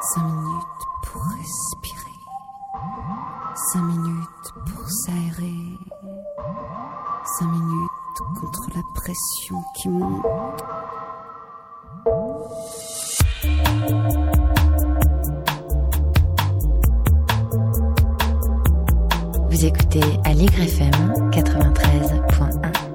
Cinq minutes pour respirer. Cinq minutes pour s'aérer. Cinq minutes contre la pression qui monte. Vous écoutez Allegre FM 93.1.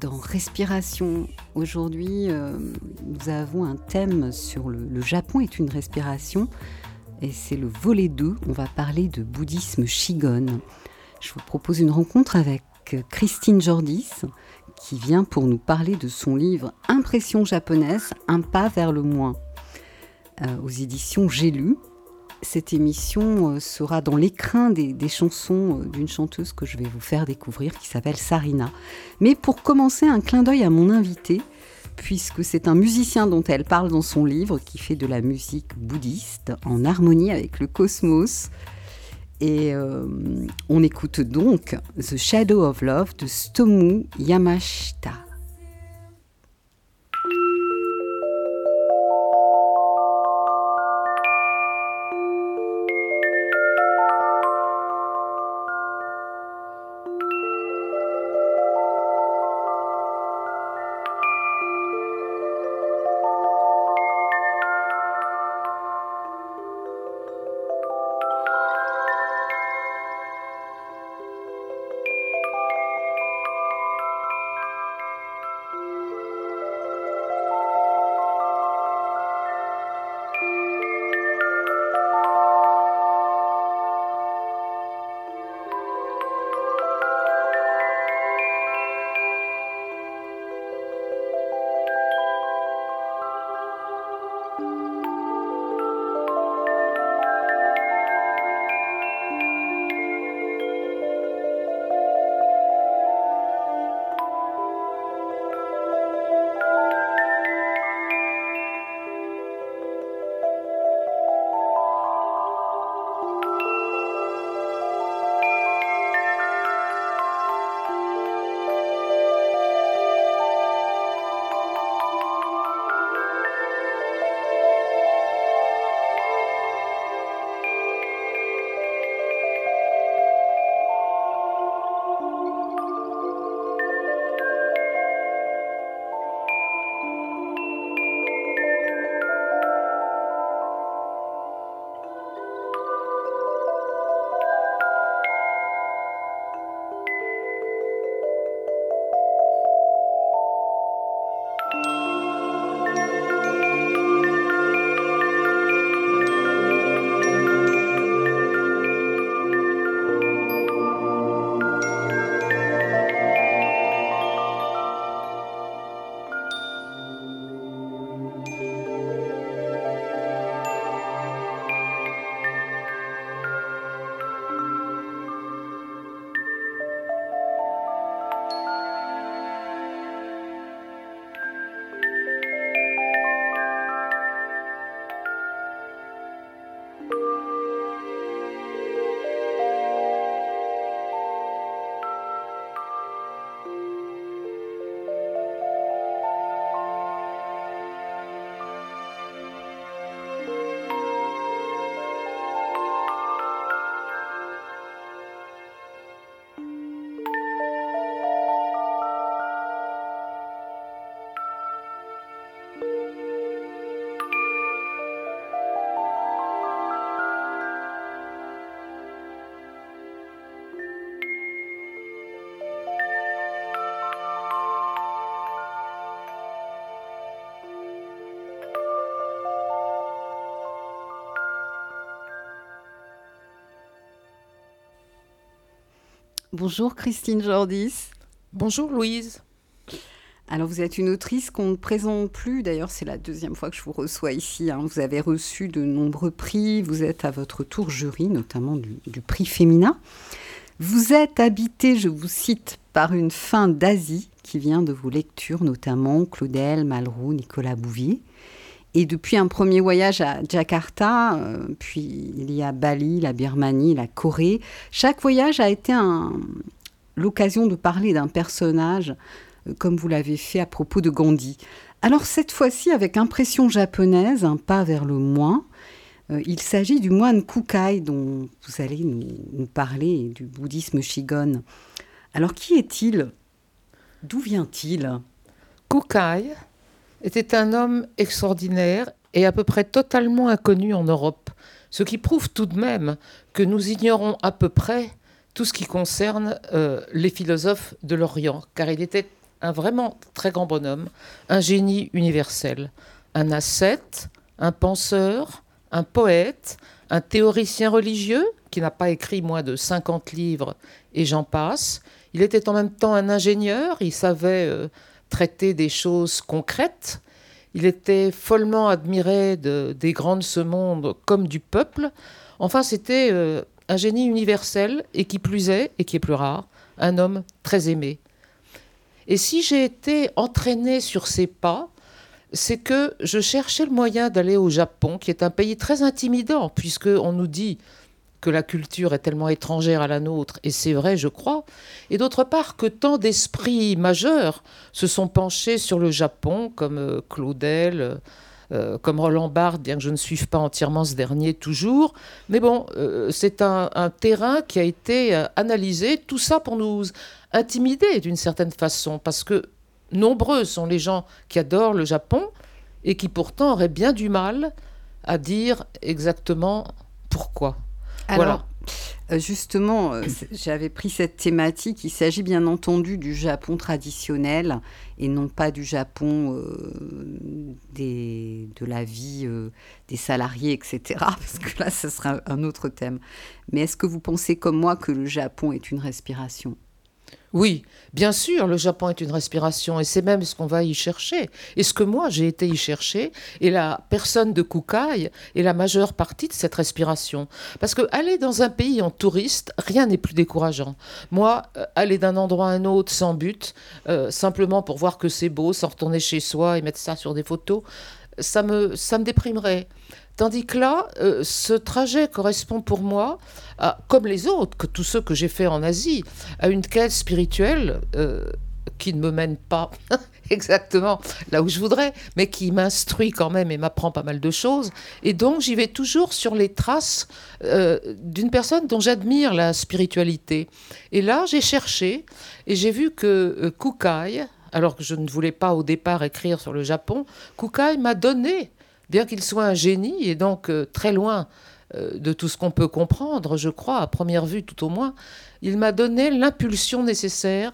dans Respiration. Aujourd'hui, euh, nous avons un thème sur le, le Japon est une respiration et c'est le volet 2. On va parler de bouddhisme Shigon. Je vous propose une rencontre avec Christine Jordis qui vient pour nous parler de son livre Impression japonaise, un pas vers le moins euh, aux éditions J'ai lu. Cette émission euh, sera dans l'écrin des, chansons euh, d'une chanteuse que je vais vous faire découvrir qui s'appelle Sarina. Mais pour commencer, un clin d'œil à mon invité, puisque c'est un musicien dont elle parle dans son livre qui fait de la musique bouddhiste en harmonie avec le cosmos. Et euh, on écoute donc The Shadow of Love de Stomu Yamashita. Bonjour Christine Jordis. Bonjour Louise. Alors vous êtes une autrice qu'on ne présente plus, d'ailleurs c'est la deuxième fois que je vous reçois ici. hein. Vous avez reçu de nombreux prix, vous êtes à votre tour jury, notamment du, du prix féminin. Vous êtes habité, je vous cite, par une fin d'Asie qui vient de vos lectures, notamment Claudel, Malraux, Nicolas Bouvier. Et depuis un premier voyage à Jakarta, euh, puis il y a Bali, la Birmanie, la Corée, chaque voyage a été l'occasion de parler d'un personnage euh, comme vous l'avez fait à propos de Gandhi. Alors cette fois-ci avec impression japonaise, un pas vers le moins. Euh, il s'agit du moine Kukai dont vous allez nous, nous parler, du bouddhisme Shigon. Alors qui est-il? D'où vient-il? Kukai était un homme extraordinaire et à peu près totalement inconnu en Europe, ce qui prouve tout de même que nous ignorons à peu près tout ce qui concerne euh, les philosophes de l'Orient, car il était un vraiment très grand bonhomme, un génie universel, un ascète, un penseur, un poète, un théoricien religieux qui n'a pas écrit moins de 50 livres et j'en passe. Il était en même temps un ingénieur, il savait euh, traiter des choses concrètes. Il était follement admiré de- des grands de ce monde comme du peuple. Enfin, c'était euh, un génie universel et qui plus est, et qui est plus rare, un homme très aimé. Et si j'ai été entraînée sur ses pas, c'est que je cherchais le moyen d'aller au Japon, qui est un pays très intimidant, puisque on nous dit que la culture est tellement étrangère à la nôtre, et c'est vrai, je crois, et d'autre part que tant d'esprits majeurs se sont penchés sur le Japon, comme euh, Claudel, euh, euh, comme Roland Barthes, bien que je ne suive pas entièrement ce dernier toujours. Mais bon, c'est un, terrain qui a été analysé, tout ça pour nous intimider d'une certaine façon, parce que nombreux sont les gens qui adorent le Japon et qui pourtant auraient bien du mal à dire exactement pourquoi. Alors, euh, justement, euh, j'avais pris cette thématique. Il s'agit bien entendu du Japon traditionnel et non pas du Japon euh, de la vie des salariés, etc. Parce que là, ce sera un- un autre thème. Mais est-ce que vous pensez comme moi que le Japon est une respiration? Oui, bien sûr, le Japon est une respiration et c'est même ce qu'on va y chercher. Et ce que moi j'ai été y chercher, et la personne de Kukai est la majeure partie de cette respiration. Parce que aller dans un pays en touriste, rien n'est plus décourageant. Moi, euh, aller d'un endroit à un autre sans but, euh, simplement pour voir que c'est beau, sans retourner chez soi et mettre ça sur des photos, ça me, ça me déprimerait. Tandis que là, euh, ce trajet correspond pour moi, comme les autres, que tous ceux que j'ai fait en Asie, à une quête spirituelle euh, qui ne me mène pas exactement là où je voudrais, mais qui m'instruit quand même et m'apprend pas mal de choses. Et donc j'y vais toujours sur les traces euh, d'une personne dont j'admire la spiritualité. Et là, j'ai cherché et j'ai vu que Kukai, alors que je ne voulais pas au départ écrire sur le Japon, Kukai m'a donné, bien qu'il soit un génie et donc euh, très loin euh, de tout ce qu'on peut comprendre, je crois, à première vue tout au moins, il m'a donné l'impulsion nécessaire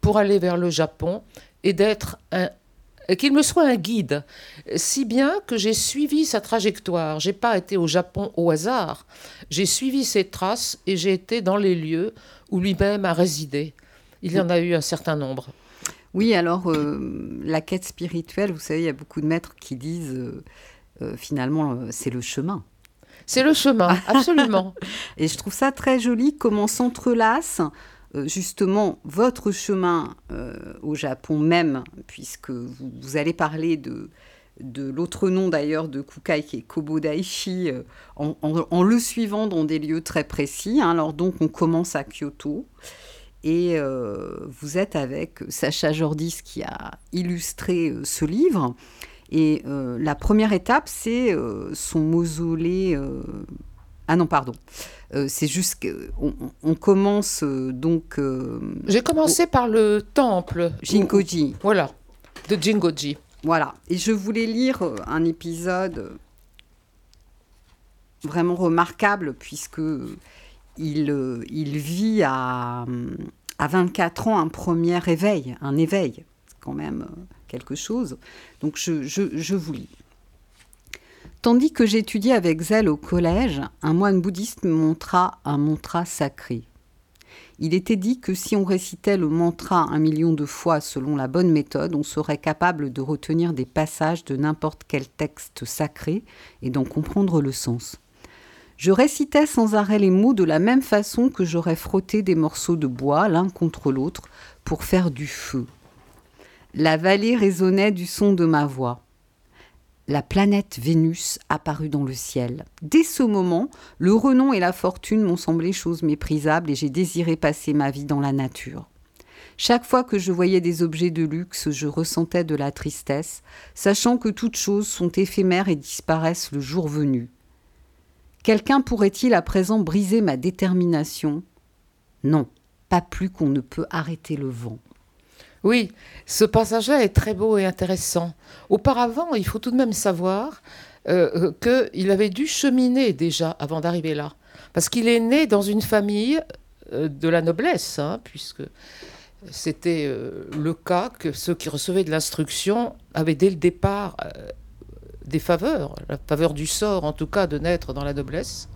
pour aller vers le Japon et d'être un qu'il me soit un guide, si bien que j'ai suivi sa trajectoire. J'ai pas été au Japon au hasard. J'ai suivi ses traces et j'ai été dans les lieux où lui-même a résidé. Il y en a eu un certain nombre. Oui, alors euh, la quête spirituelle, vous savez, il y a beaucoup de maîtres qui disent finalement euh, c'est le chemin. C'est le chemin, absolument. Et je trouve ça très joli comment s'entrelacent euh, justement votre chemin euh, au Japon même, puisque vous, vous allez parler de, de l'autre nom d'ailleurs de Kukai qui est Kobodaishi, euh, en, en- en le suivant dans des lieux très précis. hein. Alors donc on commence à Kyoto. Et euh, vous êtes avec Sacha Jordis qui a illustré euh, ce livre. Et euh, la première étape, c'est euh, son mausolée. euh, Ah non, pardon. C'est juste qu'on on commence donc J'ai commencé par le temple. Jinkoji. Voilà, de Jingoji. Voilà. Et je voulais lire un épisode vraiment remarquable puisque il, il vit à, à 24 ans un premier éveil, un éveil. Quand même quelque chose. Donc je, vous lis. Tandis que j'étudiais avec zèle au collège, un moine bouddhiste me montra un mantra sacré. Il était dit que si on récitait le mantra un million de fois selon la bonne méthode, on serait capable de retenir des passages de n'importe quel texte sacré et d'en comprendre le sens. Je récitais sans arrêt les mots de la même façon que j'aurais frotté des morceaux de bois l'un contre l'autre pour faire du feu. La vallée résonnait du son de ma voix la planète Vénus apparut dans le ciel. Dès ce moment, le renom et la fortune m'ont semblé choses méprisables et j'ai désiré passer ma vie dans la nature. Chaque fois que je voyais des objets de luxe, je ressentais de la tristesse, sachant que toutes choses sont éphémères et disparaissent le jour venu. Quelqu'un pourrait-il à présent briser ma détermination? Non, pas plus qu'on ne peut arrêter le vent. Oui, ce passage-là est très beau et intéressant. Auparavant, il faut tout de même savoir euh, euh, qu'il avait dû cheminer déjà avant d'arriver là. Parce qu'il est né dans une famille euh, de la noblesse, hein, puisque c'était le cas que ceux qui recevaient de l'instruction avaient dès le départ des faveurs, la faveur du sort en tout cas de naître dans la noblesse.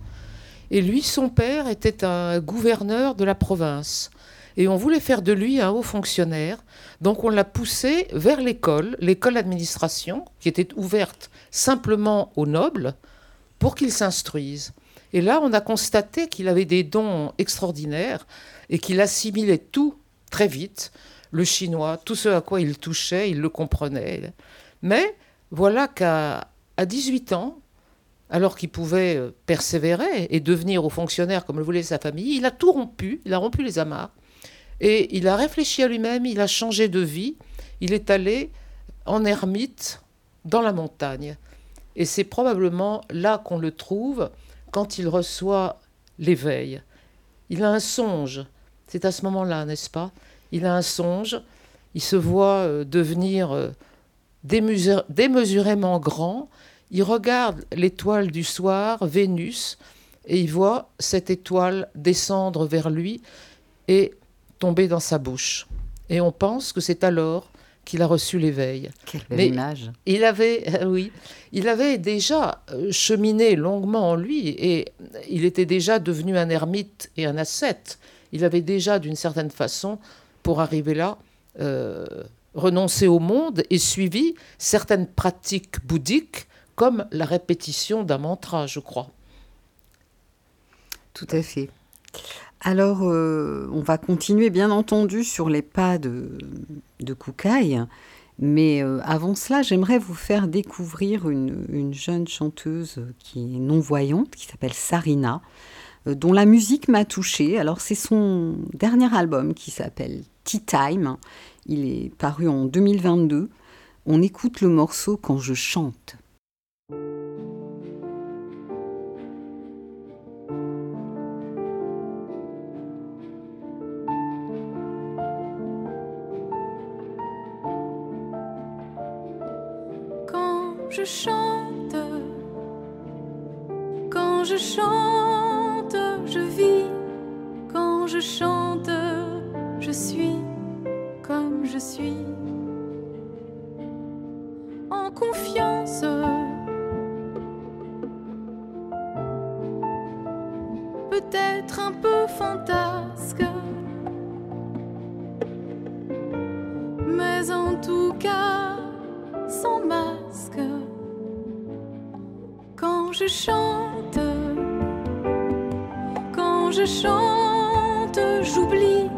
Et lui, son père, était un gouverneur de la province et on voulait faire de lui un haut fonctionnaire. Donc on l'a poussé vers l'école, l'école d'administration, qui était ouverte simplement aux nobles, pour qu'il s'instruise. Et là, on a constaté qu'il avait des dons extraordinaires et qu'il assimilait tout très vite, le chinois, tout ce à quoi il touchait, il le comprenait. Mais voilà qu'à 18 ans, alors qu'il pouvait euh, persévérer et devenir haut fonctionnaire comme le voulait sa famille, il a tout rompu, il a rompu les amarres. Et il a réfléchi à lui-même, il a changé de vie, il est allé en ermite dans la montagne. Et c'est probablement là qu'on le trouve quand il reçoit l'éveil. Il a un songe, c'est à ce moment-là, n'est-ce pas? Il a un songe, il se voit euh, devenir euh, démesurément grand, il regarde l'étoile du soir, Vénus, et il voit cette étoile descendre vers lui, et tomber dans sa bouche. Et on pense que c'est alors qu'il a reçu l'éveil. Quelle image. Il avait, oui, il avait déjà euh, cheminé longuement en lui et il était déjà devenu un ermite et un ascète. Il avait déjà, d'une certaine façon, pour arriver là, euh, renoncé au monde et suivi certaines pratiques bouddhiques comme la répétition d'un mantra, je crois. Tout à fait. Alors, euh, on va continuer bien entendu sur les pas de, de Koukaï, mais euh, avant cela, j'aimerais vous faire découvrir une, jeune chanteuse qui est non-voyante, qui s'appelle Sarina, euh, dont la musique m'a touchée. Alors, c'est son dernier album qui s'appelle Tea Time. Il est paru en 2022. On écoute le morceau quand je chante. Chante, quand je chante, je vis, quand je chante, je suis comme je suis, en confiance. Peut-être un peu fantasque, mais en tout cas sans masque je chante, quand je chante, j'oublie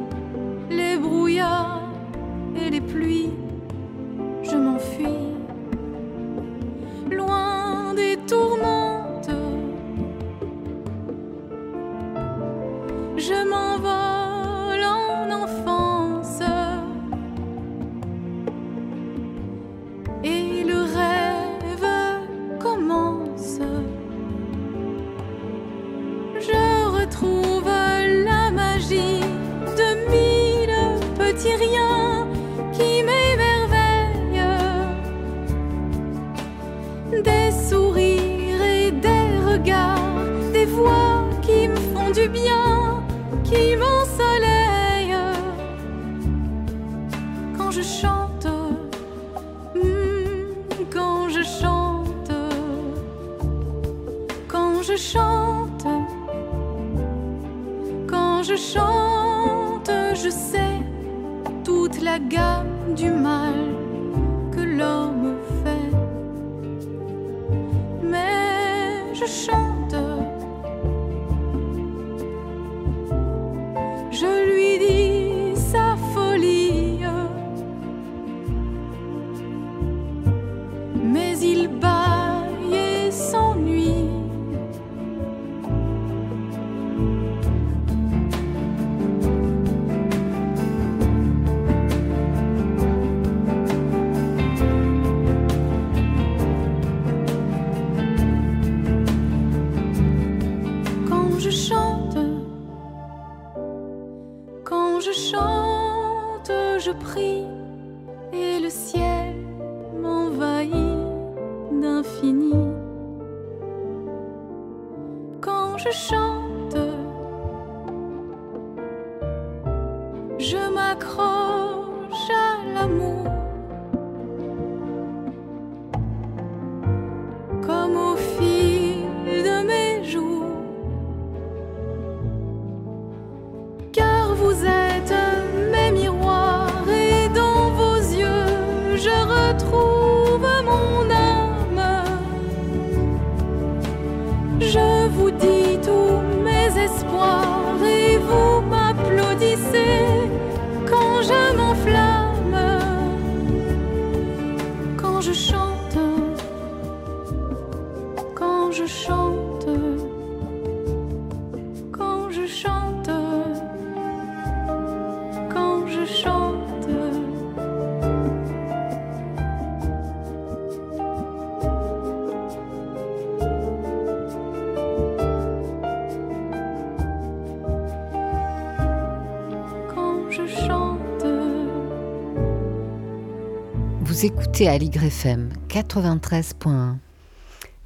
écoutez Aligre FM 93.1.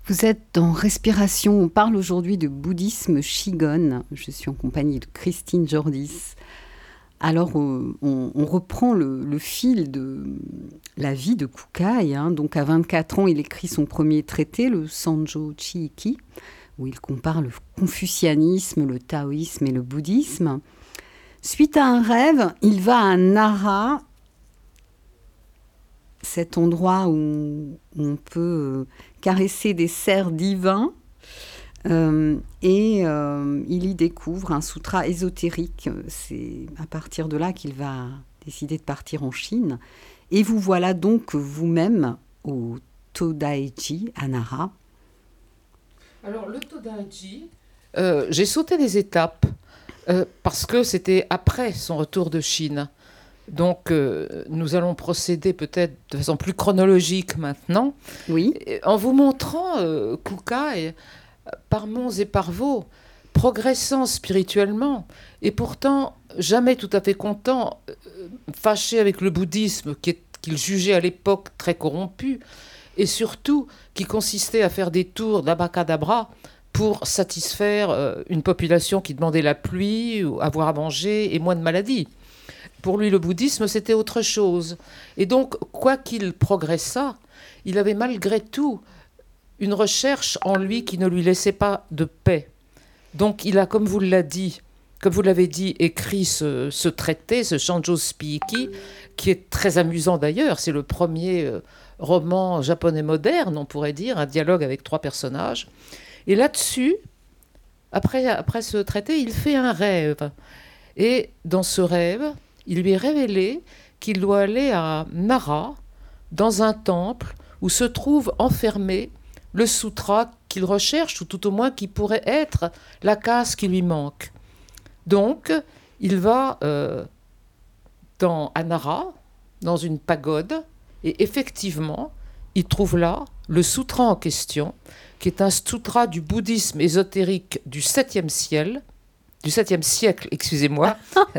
Vous êtes dans Respiration. On parle aujourd'hui de bouddhisme Shigon. Je suis en compagnie de Christine Jordis. Alors, euh, on, reprend le, le fil de la vie de Kukai. hein. Donc, à 24 ans, il écrit son premier traité, le Sanjo Chiiki, où il compare le confucianisme, le taoïsme et le bouddhisme. Suite à un rêve, il va à Nara, cet endroit où on peut euh, caresser des cerfs divins. Euh, et euh, il y découvre un sutra ésotérique. C'est à partir de là qu'il va décider de partir en Chine. Et vous voilà donc vous-même au Todaichi à Nara. Alors, le Todaiji, euh, j'ai sauté des étapes euh, parce que c'était après son retour de Chine. Donc, euh, nous allons procéder peut-être de façon plus chronologique maintenant, Oui, en vous montrant euh, Kukai, euh, par monts et par vaux, progressant spirituellement, et pourtant jamais tout à fait content, euh, fâché avec le bouddhisme qu'il jugeait à l'époque très corrompu, et surtout qui consistait à faire des tours d'abacadabra pour satisfaire une population qui demandait la pluie, ou avoir à manger et moins de maladies. Pour lui, le bouddhisme, c'était autre chose. Et donc, quoi qu'il progressât, il avait malgré tout une recherche en lui qui ne lui laissait pas de paix. Donc, il a, comme vous l'avez dit, écrit ce, traité, ce Shanjo Spiiki, qui est très amusant d'ailleurs. C'est le premier euh, roman japonais moderne, on pourrait dire, un dialogue avec trois personnages. Et là-dessus, après ce traité, il fait un rêve. Et dans ce rêve, il lui est révélé qu'il doit aller à Nara, dans un temple où se trouve enfermé le sutra qu'il recherche, ou tout au moins qui pourrait être la case qui lui manque. Donc, il va euh, dans à Nara, dans une pagode, et effectivement, il trouve là le sutra en question, qui est un sutra du bouddhisme ésotérique du 7e siècle, du 7e siècle, excusez-moi.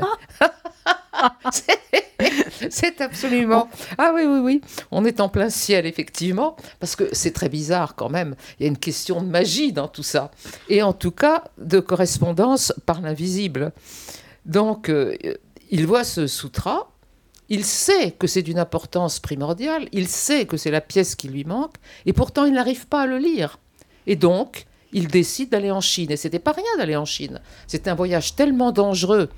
C'est- absolument. Ah oui, oui, oui. On est en plein ciel, effectivement, parce que c'est très bizarre quand même. Il y a une question de magie dans tout ça. Et en tout cas, de correspondance par l'invisible. Donc, euh, il voit ce sutra. Il sait que c'est d'une importance primordiale. Il sait que c'est la pièce qui lui manque. Et pourtant, il n'arrive pas à le lire. Et donc, il décide d'aller en Chine. Et c'était pas rien d'aller en Chine. C'était un voyage tellement dangereux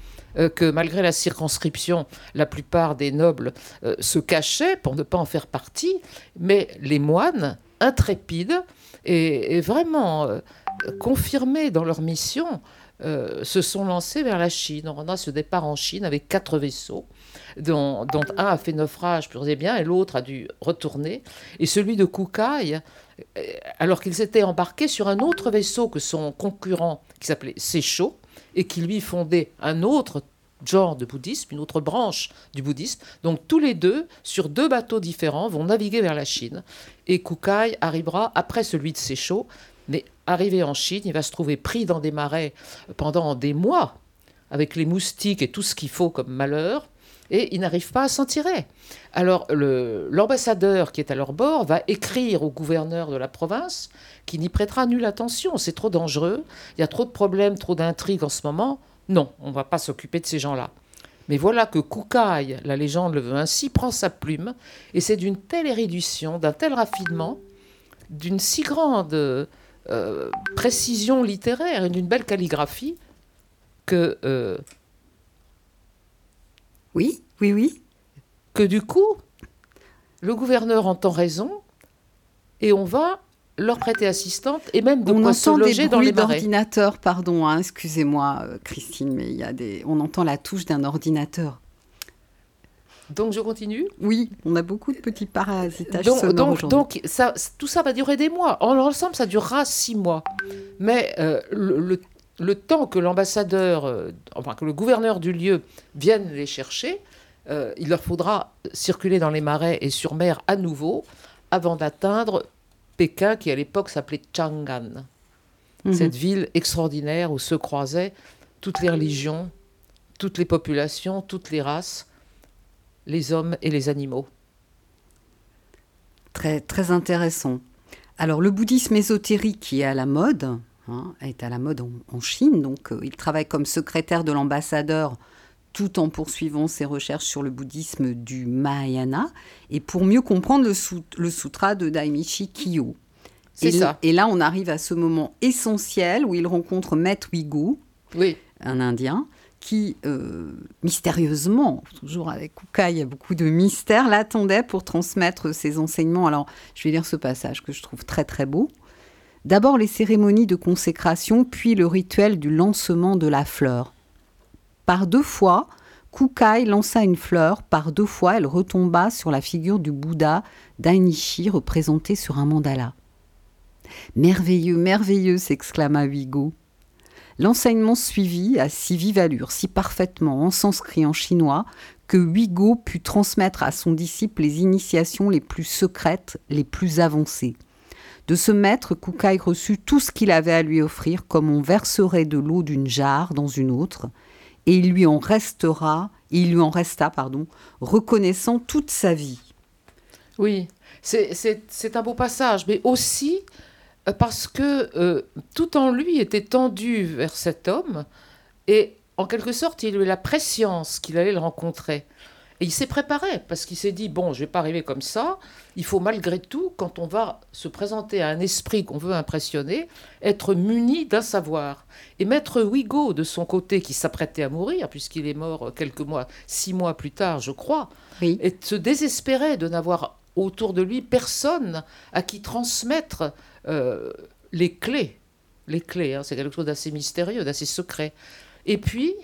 que malgré la circonscription, la plupart des nobles euh, se cachaient pour ne pas en faire partie. Mais les moines, intrépides et, vraiment euh, confirmés dans leur mission, se sont lancés vers la Chine. On a ce départ en Chine avec quatre vaisseaux dont, un a fait naufrage, pour des biens, et l'autre a dû retourner. Et celui de Kukai, euh, alors qu'il s'était embarqué sur un autre vaisseau que son concurrent, qui s'appelait Secho, et qui lui fondait un autre genre de bouddhisme, une autre branche du bouddhisme. Donc tous les deux, sur deux bateaux différents, vont naviguer vers la Chine. Et Kukai arrivera après celui de Secho, mais arrivé en Chine, il va se trouver pris dans des marais pendant des mois, avec les moustiques et tout ce qu'il faut comme malheur et ils n'arrivent pas à s'en tirer. Alors l'ambassadeur qui est à leur bord va écrire au gouverneur de la province qui n'y prêtera nulle attention, c'est trop dangereux, il y a trop de problèmes, trop d'intrigues en ce moment. Non, on ne va pas s'occuper de ces gens-là. Mais voilà que Kukai, la légende le veut ainsi, prend sa plume, et c'est d'une telle érudition, d'un tel raffinement, d'une si grande euh, précision littéraire et d'une belle calligraphie que euh, oui, oui, oui. Que du coup, le gouverneur entend raison et on va leur prêter assistante et même de on quoi entend se loger des dans les d'ordinateur, pardon, hein, excusez-moi euh, Christine, mais il y a des, on entend la touche d'un ordinateur. Donc je continue Oui, on a beaucoup de petits parasitages donc, sonores donc, donc ça, tout ça va durer des mois. En l'ensemble, ça durera six mois. Mais euh, le, le temps que l'ambassadeur, euh, enfin que le gouverneur du lieu vienne les chercher, euh, il leur faudra circuler dans les marais et sur mer à nouveau avant d'atteindre Pékin, qui à l'époque s'appelait Chang'an. Mhm. Cette ville extraordinaire où se croisaient toutes les religions, toutes les populations, toutes les races, les hommes et les animaux. Très, très intéressant. Alors le bouddhisme ésotérique qui est à la mode, Hein, est à la mode en, Chine. Donc, euh, il travaille comme secrétaire de l'ambassadeur tout en poursuivant ses recherches sur le bouddhisme du Mahayana et pour mieux comprendre le, le sutra de Daimichi Kyo. C'est ça. Et là, on arrive à ce moment essentiel où il rencontre Met Wigu, oui. un Indien, qui, euh, mystérieusement, toujours avec Kukai, il y a beaucoup de mystère, l'attendait pour transmettre ses enseignements. Alors, je vais lire ce passage que je trouve très très beau. D'abord les cérémonies de consécration, puis le rituel du lancement de la fleur. Par deux fois, Kukai lança une fleur, par deux fois elle retomba sur la figure du Bouddha Dainichi représenté sur un mandala. Merveilleux, merveilleux s'exclama Huigo. L'enseignement suivit à si vive allure, si parfaitement en sanskrit en chinois, que Huigo put transmettre à son disciple les initiations les plus secrètes, les plus avancées. De ce maître, Kukai reçut tout ce qu'il avait à lui offrir, comme on verserait de l'eau d'une jarre dans une autre, et il lui en restera, il lui en resta, pardon, reconnaissant toute sa vie. Oui, c'est un beau passage, mais aussi euh, parce que euh, tout en lui était tendu vers cet homme, et en quelque sorte, il avait la préscience qu'il allait le rencontrer. Et il s'est préparé parce qu'il s'est dit bon, je vais pas arriver comme ça. Il faut malgré tout, quand on va se présenter à un esprit qu'on veut impressionner, être muni d'un savoir. Et maître Wigo, de son côté, qui s'apprêtait à mourir, puisqu'il est mort quelques mois, six mois plus tard, je crois, et se désespérait de n'avoir autour de lui personne à qui transmettre euh, les clés. Les clés, hein, c'est quelque chose d'assez mystérieux, d'assez secret. Et puis,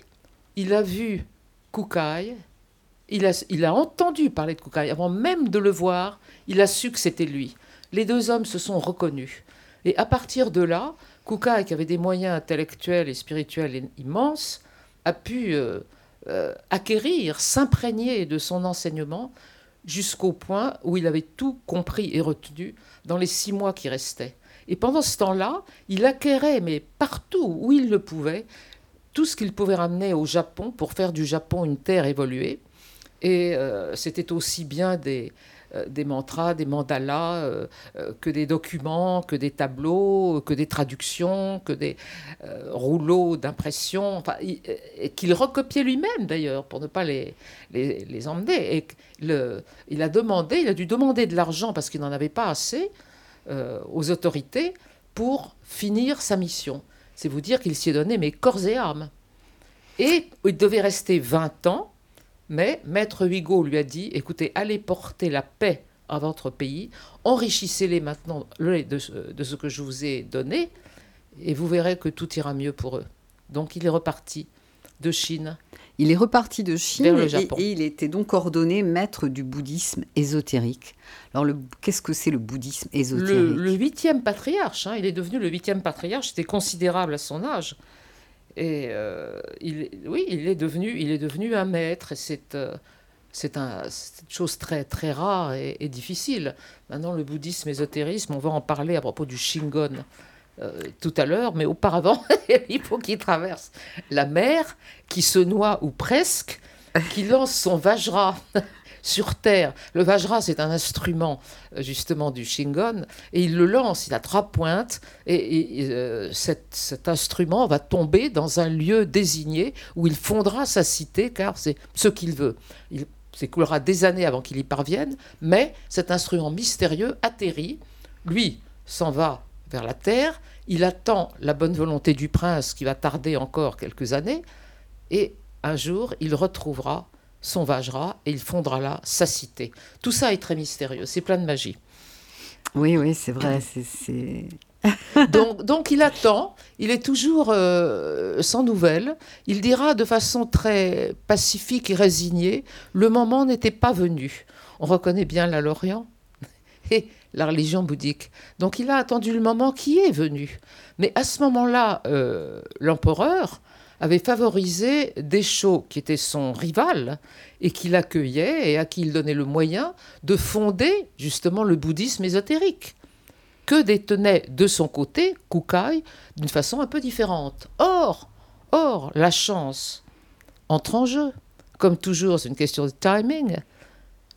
il a vu Kukai, il a, entendu parler de Kukai. Avant même de le voir, il a su que c'était lui. Les deux hommes se sont reconnus. Et à partir de là, Kukai, qui avait des moyens intellectuels et spirituels immenses, a pu euh, euh, acquérir, s'imprégner de son enseignement jusqu'au point où il avait tout compris et retenu dans les six mois qui restaient. Et pendant ce temps-là, il acquérait, mais partout où il le pouvait, tout ce qu'il pouvait ramener au Japon pour faire du Japon une terre évoluée. Et euh, c'était aussi bien des, euh, des mantras, des mandalas, euh, que des documents, que des tableaux, que des traductions, que des rouleaux d'impression, enfin, qu'il recopiait lui-même d'ailleurs pour ne pas les, les, les emmener. Et le, il a demandé, il a dû demander de l'argent parce qu'il n'en avait pas assez aux autorités pour finir sa mission. C'est vous dire qu'il s'y est donné mais corps et âme. Et il devait rester 20 ans, mais Maître Hugo lui a dit, écoutez, allez porter la paix à votre pays, enrichissez-les maintenant de ce que je vous ai donné, et vous verrez que tout ira mieux pour eux. Donc il est reparti de Chine. Il est reparti de Chine et, il était donc ordonné maître du bouddhisme ésotérique. Alors qu'est-ce que c'est le bouddhisme ésotérique? Le huitième patriarche, hein, il est devenu le huitième patriarche, c'était considérable à son âge. Et euh, il, oui, il est devenu, il est devenu un maître c'est euh, c'est un, une chose très, très rare et, et, difficile. Maintenant, le bouddhisme ésotérisme, on va en parler à propos du Shingon. Euh, tout à l'heure, mais auparavant, il faut qu'il traverse la mer, qui se noie ou presque, qui lance son Vajra sur terre. Le Vajra, c'est un instrument euh, justement du Shingon, et il le lance, il a trois pointes, et, euh, cet, instrument va tomber dans un lieu désigné où il fondera sa cité, car c'est ce qu'il veut. Il s'écoulera des années avant qu'il y parvienne, mais cet instrument mystérieux atterrit, lui s'en va vers la terre, il attend la bonne volonté du prince qui va tarder encore quelques années, et un jour il retrouvera son Vajra et il fondera là sa cité. Tout ça est très mystérieux, c'est plein de magie. Oui, oui, c'est vrai. c'est... donc, donc, il attend, il est toujours euh, sans nouvelles. Il dira de façon très pacifique et résignée, le moment n'était pas venu. On reconnaît bien la Lorient. Et la religion bouddhique. Donc il a attendu le moment qui est venu. Mais à ce moment-là, euh, l'empereur avait favorisé Descho, qui était son rival, et qui l'accueillait et à qui il donnait le moyen de fonder justement le bouddhisme ésotérique, que détenait de son côté Kukai d'une façon un peu différente. Or, or, la chance entre en jeu. Comme toujours, c'est une question de timing.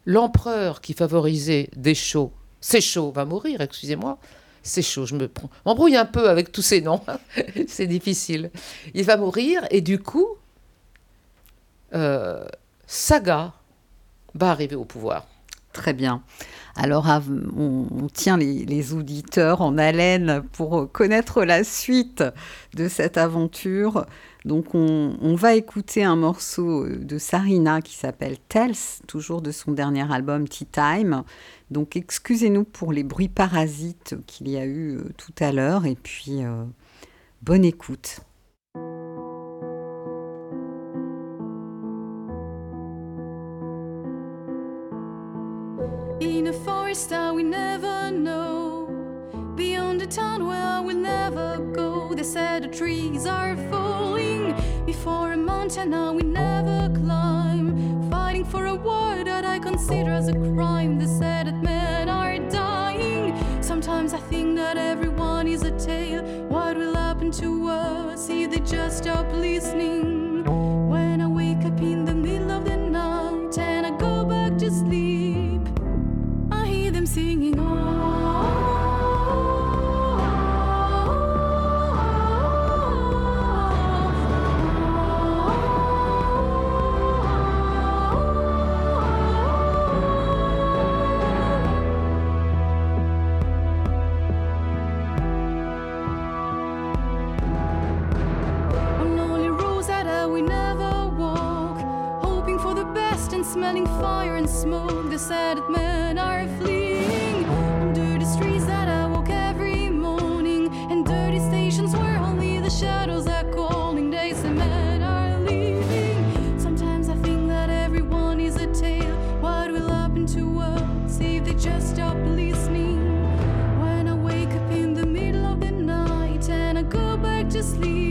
L'empereur qui favorisait Descho c'est chaud, va mourir, excusez-moi. C'est chaud, je me m'embrouille un peu avec tous ces noms. c'est difficile. Il va mourir et du coup, euh, Saga va arriver au pouvoir. Très bien. Alors, on, tient les, auditeurs en haleine pour connaître la suite de cette aventure. Donc, on, va écouter un morceau de Sarina qui s'appelle Tells, toujours de son dernier album Tea Time. Donc excusez-nous pour les bruits parasites qu'il y a eu euh, tout à l'heure et puis euh, bonne écoute. Said the trees are falling before a mountain I will never climb. Fighting for a war that I consider as a crime. They said that men are dying. Sometimes I think that everyone is a tale. What will happen to us if they just stop listening? Smoke. The sad men are fleeing under the streets that I walk every morning, and dirty stations where only the shadows are calling. Days and men are leaving. Sometimes I think that everyone is a tale. What will happen to us if they just stop listening? When I wake up in the middle of the night and I go back to sleep,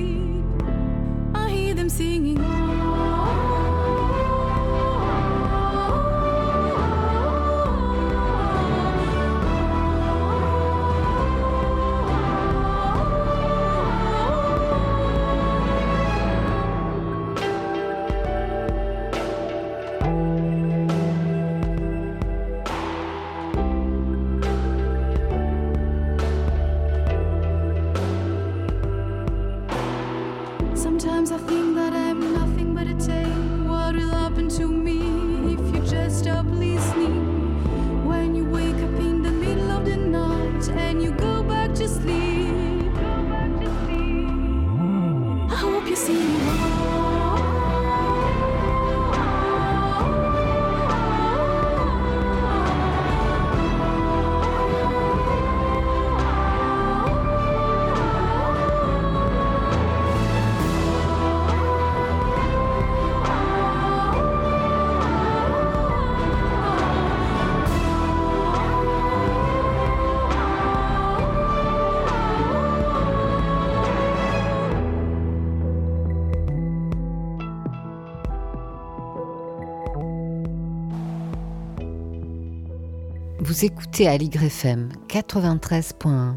écoutez à FM 93.1.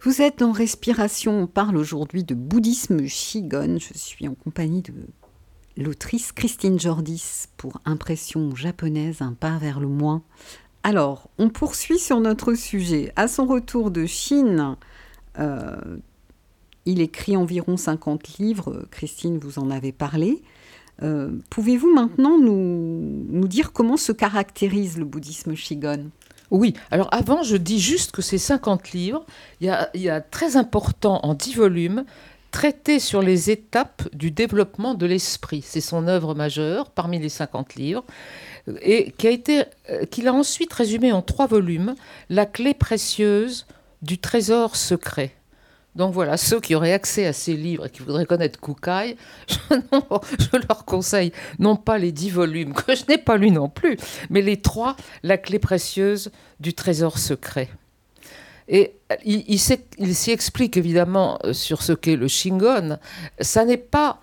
Vous êtes dans Respiration, on parle aujourd'hui de bouddhisme Shigon. Je suis en compagnie de l'autrice Christine Jordis pour Impression japonaise, un pas vers le moins. Alors, on poursuit sur notre sujet. À son retour de Chine, euh, il écrit environ 50 livres, Christine, vous en avez parlé. Euh, pouvez-vous maintenant nous, dire comment se caractérise le bouddhisme Shigon Oui, alors avant, je dis juste que ces 50 livres, il y a, très important en 10 volumes, traité sur les étapes du développement de l'esprit. C'est son œuvre majeure parmi les 50 livres et a été euh, qu'il a ensuite résumé en trois volumes, La clé précieuse du trésor secret. Donc voilà, ceux qui auraient accès à ces livres et qui voudraient connaître Kukai, je, leur conseille non pas les dix volumes que je n'ai pas lus non plus, mais les trois, La clé précieuse du trésor secret. Et il, il s'y explique évidemment euh, sur ce qu'est le Shingon. Ça n'est pas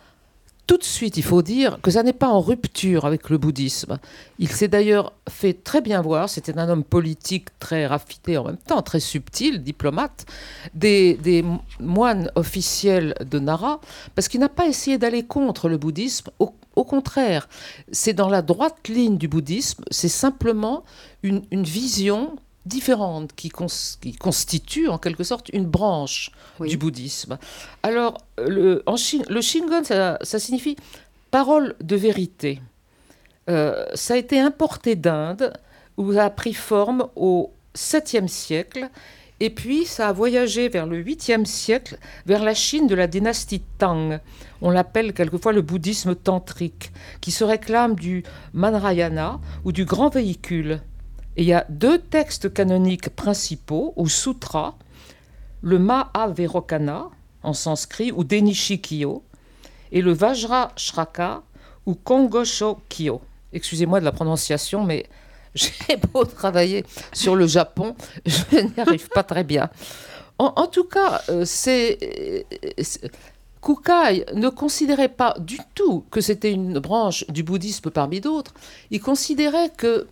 tout de suite, il faut dire que ça n'est pas en rupture avec le bouddhisme. Il s'est d'ailleurs fait très bien voir, c'était un homme politique très raffiné en même temps, très subtil, diplomate, des, moines officiels de Nara, parce qu'il n'a pas essayé d'aller contre le bouddhisme, au, contraire, c'est dans la droite ligne du bouddhisme, c'est simplement une vision différentes qui, qui, constituent en quelque sorte une branche du bouddhisme. Alors, le, en le Shingon, ça, signifie parole de vérité. Euh, ça a été importé d'Inde, où ça a pris forme au 7e siècle, et puis ça a voyagé vers le 8e siècle, vers la Chine de la dynastie Tang. On l'appelle quelquefois le bouddhisme tantrique, qui se réclame du Manrayana ou du grand véhicule il y a deux textes canoniques principaux ou sutras, le Mahaverokana en sanskrit ou Denishikyo et le Vajra Shraka ou Kongosho Kyo. Excusez-moi de la prononciation, mais j'ai beau travailler sur le Japon, je n'y arrive pas très bien. En, tout cas, euh, c'est, Kukai ne considérait pas du tout que c'était une branche du bouddhisme parmi d'autres. Il considérait que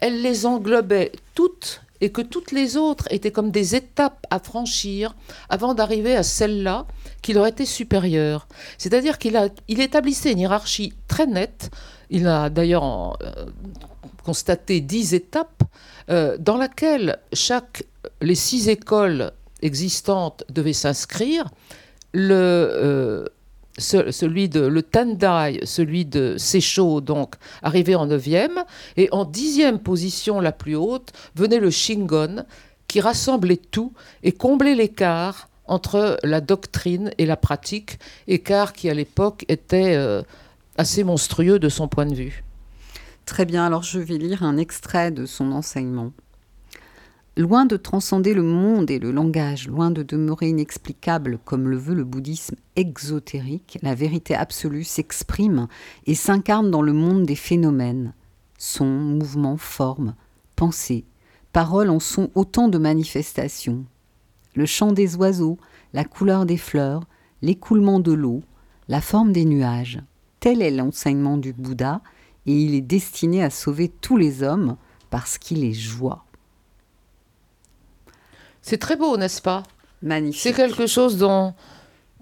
elle les englobait toutes et que toutes les autres étaient comme des étapes à franchir avant d'arriver à celle-là qui leur était supérieure. C'est-à-dire qu'il il établissait une hiérarchie très nette. Il a d'ailleurs euh, constaté dix étapes euh, dans laquelle chaque les six écoles existantes devaient s'inscrire. Le, euh, celui de le Tendai, celui de Seisho, donc arrivé en 9e, et en dixième position la plus haute venait le Shingon, qui rassemblait tout et comblait l'écart entre la doctrine et la pratique, écart qui à l'époque était euh, assez monstrueux de son point de vue. Très bien, alors je vais lire un extrait de son enseignement. Loin de transcender le monde et le langage, loin de demeurer inexplicable comme le veut le bouddhisme exotérique, la vérité absolue s'exprime et s'incarne dans le monde des phénomènes. Sons, mouvements, formes, pensées, paroles en sont autant de manifestations. Le chant des oiseaux, la couleur des fleurs, l'écoulement de l'eau, la forme des nuages. Tel est l'enseignement du Bouddha et il est destiné à sauver tous les hommes parce qu'il est joie. C'est très beau, n'est-ce pas? Magnifique. C'est quelque chose dont,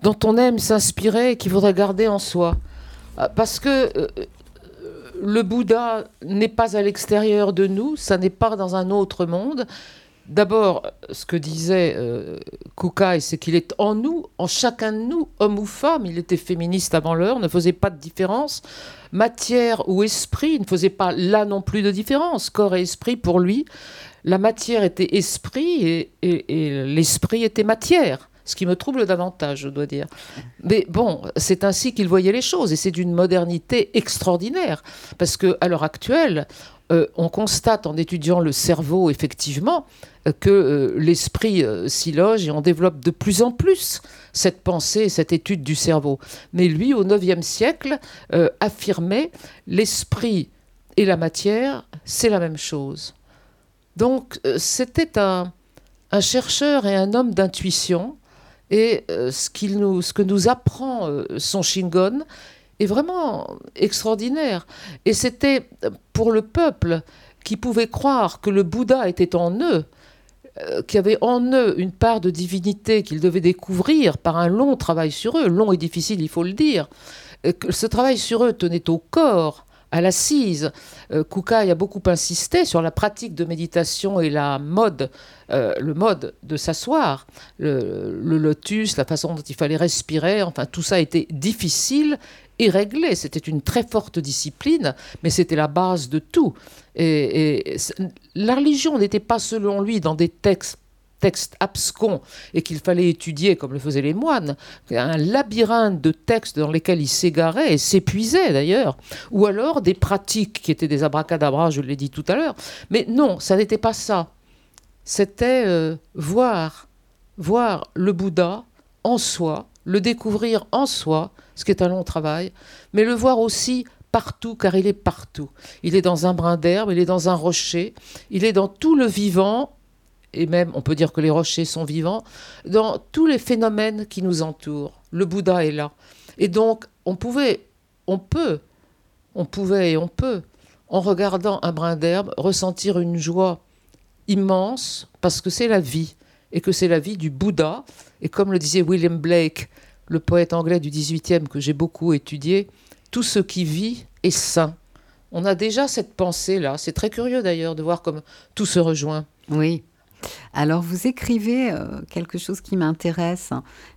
dont on aime s'inspirer et qu'il faudrait garder en soi. Ah, parce que euh, le Bouddha n'est pas à l'extérieur de nous, ça n'est pas dans un autre monde. D'abord, ce que disait euh, Kukai, c'est qu'il est en nous, en chacun de nous, homme ou femme. Il était féministe avant l'heure, ne faisait pas de différence. Matière ou esprit, il ne faisait pas là non plus de différence. Corps et esprit, pour lui, la matière était esprit et, l'esprit était matière ce qui me trouble davantage, je dois dire. Mais bon, c'est ainsi qu'il voyait les choses, et c'est d'une modernité extraordinaire, parce que à l'heure actuelle, euh, on constate en étudiant le cerveau, effectivement, que euh, l'esprit euh, s'y loge et on développe de plus en plus cette pensée, cette étude du cerveau. Mais lui, au IXe siècle, affirmait l'esprit et la matière, c'est la même chose. Donc euh, c'était un, chercheur et un homme d'intuition. Et euh, ce, nous, ce, que nous apprend euh, son Shingon est vraiment extraordinaire. Et c'était pour le peuple qui pouvaient croire que le Bouddha était en eux, qui avaient en eux une part de divinité qu'ils devaient découvrir par un long travail sur eux, long et difficile, il faut le dire. Que ce travail sur eux tenait au corps, à l'assise. Euh, a beaucoup insisté sur la pratique de méditation et la mode, euh, le mode de s'asseoir, le, lotus, la façon dont il fallait respirer, enfin tout ça était difficile et réglé. C'était une très forte discipline, mais c'était la base de tout. et la religion n'était pas selon lui dans des textes textes abscons et qu'il fallait étudier comme le faisaient les moines, un labyrinthe de textes dans lesquels il s'égarait et s'épuisait d'ailleurs, ou alors des pratiques qui étaient des abracadabras, je l'ai dit tout à l'heure. Mais non, ça n'était pas ça. C'était euh, voir, voir le Bouddha en soi, le découvrir en soi, ce qui est un long travail, mais le voir aussi partout, car il est partout. Il est dans un brin d'herbe, il est dans un rocher, il est dans tout le vivant et même on peut dire que les rochers sont vivants, dans tous les phénomènes qui nous entourent. Le Bouddha est là. Et donc on pouvait, on peut, on pouvait et on peut, en regardant un brin d'herbe, ressentir une joie immense parce que c'est la vie et que c'est la vie du Bouddha. Et comme le disait William Blake, le poète anglais du XVIIIe que j'ai beaucoup étudié, tout ce qui vit est saint. On a déjà cette pensée-là. C'est très curieux d'ailleurs de voir comme tout se rejoint. Oui, alors vous écrivez euh, quelque chose qui m'intéresse.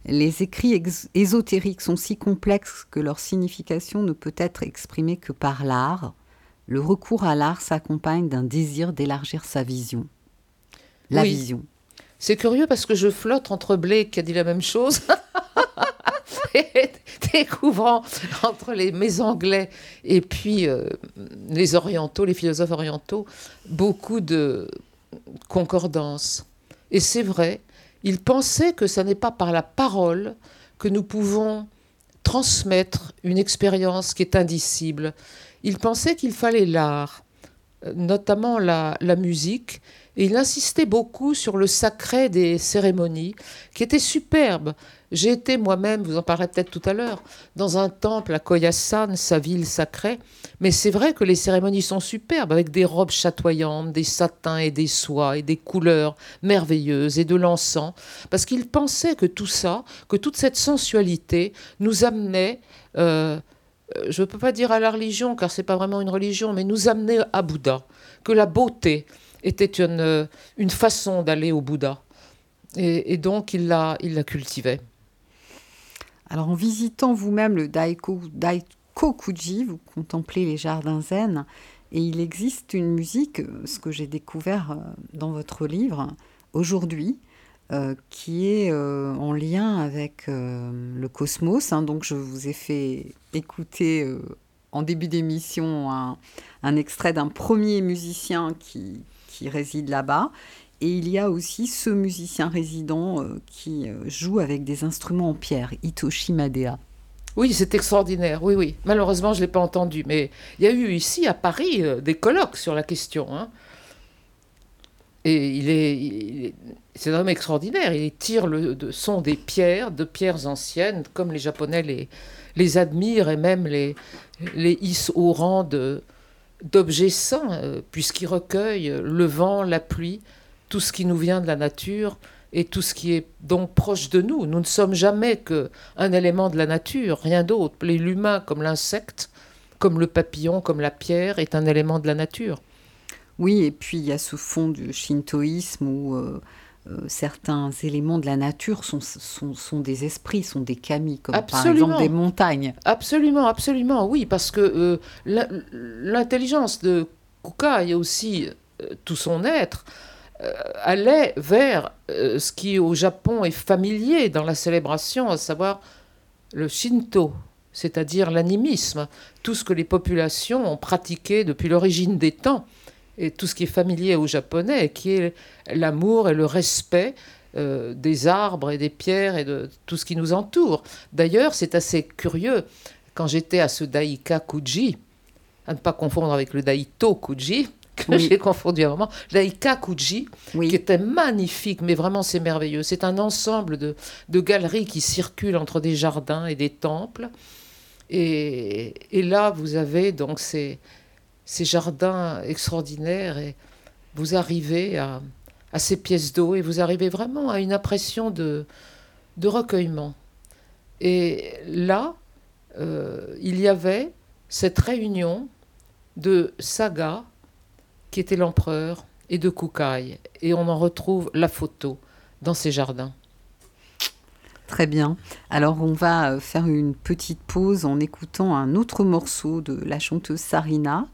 Les écrits ésotériques sont si complexes que leur signification ne peut être exprimée que par l'art. Le recours à l'art s'accompagne d'un désir d'élargir sa vision. La vision. C'est curieux parce que je flotte entre Blake qui a dit la même chose. et découvrant entre les, mes Anglais et puis euh, les orientaux, les philosophes orientaux, beaucoup de concordance. Et c'est vrai, il pensait que ce n'est pas par la parole que nous pouvons transmettre une expérience qui est indicible. Il pensait qu'il fallait l'art, notamment la, musique, et il insistait beaucoup sur le sacré des cérémonies, qui était superbe. J'ai été moi-même, vous en parlerez peut-être tout à l'heure, dans un temple à Koyasan, sa ville sacrée, mais c'est vrai que les cérémonies sont superbes, avec des robes chatoyantes, des satins et des soies, et des couleurs merveilleuses, et de l'encens, parce qu'il pensait que tout ça, que toute cette sensualité nous amenait, euh, euh, je ne peux pas dire à la religion, car c'est pas vraiment une religion, mais nous amenait à Bouddha, que la beauté était une, euh, une façon d'aller au Bouddha. Et, donc il la, il la cultivait. Alors en visitant vous-même le Daiko, Daikokuji, vous contemplez les jardins zen, et il existe une musique, euh, ce que j'ai découvert euh, dans votre livre aujourd'hui, euh, qui est en lien avec le cosmos. Hein. donc je vous ai fait écouter en début d'émission un, extrait d'un premier musicien qui, qui réside là-bas. Et il y a aussi ce musicien résident euh, qui euh, joue avec des instruments en pierre, Hitoshi Madea. Oui, c'est extraordinaire. Oui, oui. Malheureusement, je ne l'ai pas entendu. Mais il y a eu ici, à Paris, euh, des colloques sur la question. Hein. Et il est, c'est un homme extraordinaire. Il tire le son des pierres, de pierres anciennes, comme les Japonais les, admirent et même les, les hissent au rang d'objets saints, puisqu'il recueille le vent, la pluie, tout ce qui nous vient de la nature et tout ce qui est donc proche de nous. Nous ne sommes jamais qu'un élément de la nature, rien d'autre. L'humain comme l'insecte, comme le papillon, comme la pierre, est un élément de la nature. Oui, et puis il y a ce fond du shintoïsme où euh, euh, certains éléments de la nature sont, sont, des esprits, sont des kami, comme par exemple des montagnes. Absolument, absolument, oui, parce que euh, l'intelligence de Kuka et aussi tout son être allait vers euh, ce qui au Japon est familier dans la célébration, à savoir le Shinto, c'est-à-dire l'animisme, tout ce que les populations ont pratiqué depuis l'origine des temps, et tout ce qui est familier aux Japonais, qui est l'amour et le respect euh, des arbres et des pierres et de tout ce qui nous entoure. D'ailleurs, c'est assez curieux, quand j'étais à ce Daika Kuji, à ne pas confondre avec le Daito Kuji, que j'ai confondu à un moment, Laika Kuji, qui était magnifique, mais vraiment c'est merveilleux. C'est un ensemble de, de, galeries qui circulent entre des jardins et des temples. Et, et là, vous avez donc ces, ces jardins extraordinaires et vous arrivez à, ces pièces d'eau et vous arrivez vraiment à une impression de, de recueillement. Et là, euh, il y avait cette réunion de Saga, qui était l'empereur, et de Kukai. Et on en retrouve la photo dans ces jardins. Très bien. Alors on va euh, faire une petite pause en écoutant un autre morceau de la chanteuse Sarina.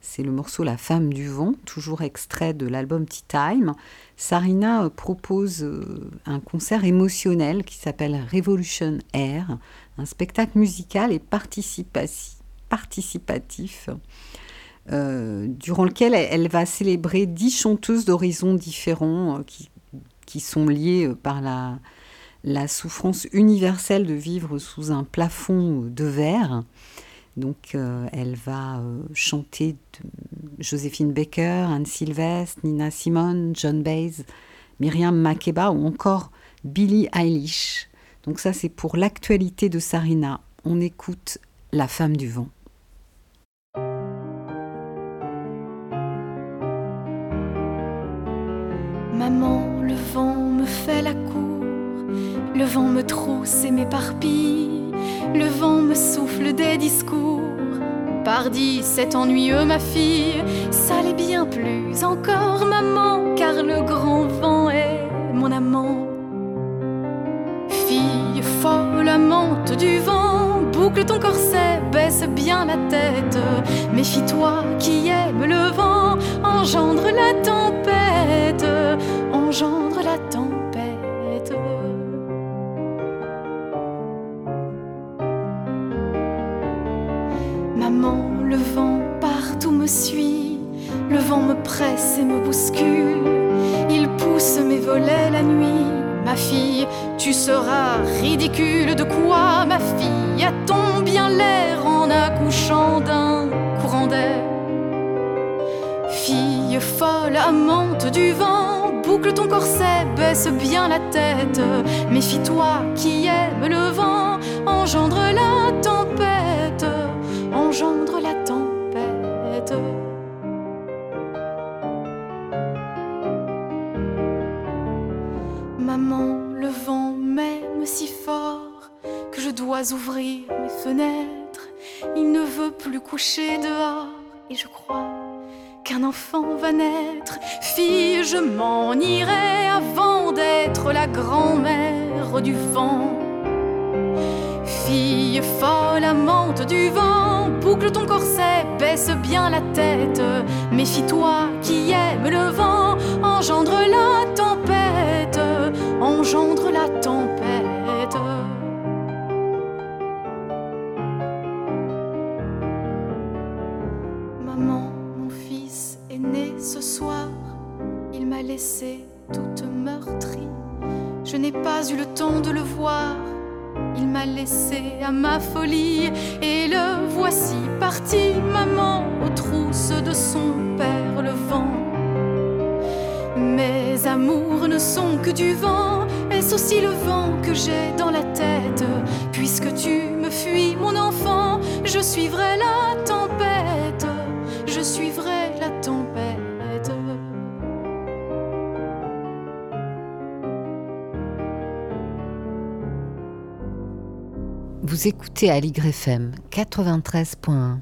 C'est le morceau La femme du vent, toujours extrait de l'album Tea Time. Sarina euh, propose euh, un concert émotionnel qui s'appelle Revolution Air, un spectacle musical et participatif euh, durant lequel elle, va célébrer dix chanteuses d'horizons différents qui, qui, sont liées par la, la souffrance universelle de vivre sous un plafond de verre. Donc euh, elle va euh, chanter Joséphine Baker, Anne Sylvestre, Nina Simone, John Baez, Myriam Makeba ou encore Billie Eilish. Donc ça c'est pour l'actualité de Sarina. On écoute La femme du vent. Maman, le vent me fait la cour, le vent me trousse et m'éparpille. Le vent me souffle des discours. Pardi, c'est ennuyeux, ma fille. Ça l'est bien plus encore, maman, car le grand vent est mon amant. Fille folle, amante du vent, boucle ton corset, baisse bien la tête. Méfie-toi qui aime le vent, engendre la tempête, engendre la tempête. le vent partout me suit, le vent me presse et me bouscule, il pousse mes volets la nuit. Ma fille, tu seras ridicule de quoi, ma fille, a-t-on bien l'air en accouchant d'un courant d'air? Folle, amante du vent, boucle ton corset, baisse bien la tête, méfie-toi qui aime le vent, engendre la tempête engendre la tempête. Maman, le vent m'aime si fort que je dois ouvrir mes fenêtres. Il ne veut plus coucher dehors et je crois qu'un enfant va naître. Fille, je m'en irai avant d'être la grand-mère du vent. Fille folle, amante du vent, boucle ton corset, baisse bien la tête. Méfie-toi qui aime le vent, engendre la tempête, engendre la tempête. Toute meurtrie. Je n'ai pas eu le temps de le voir. Il m'a laissé à ma folie. Et le voici parti, maman, aux trousses de son père le vent. Mes amours ne sont que du vent, est-ce aussi le vent que j'ai dans la tête? Puisque tu me fuis, mon enfant, je suivrai la tempête, Vous écoutez à FM 93.1.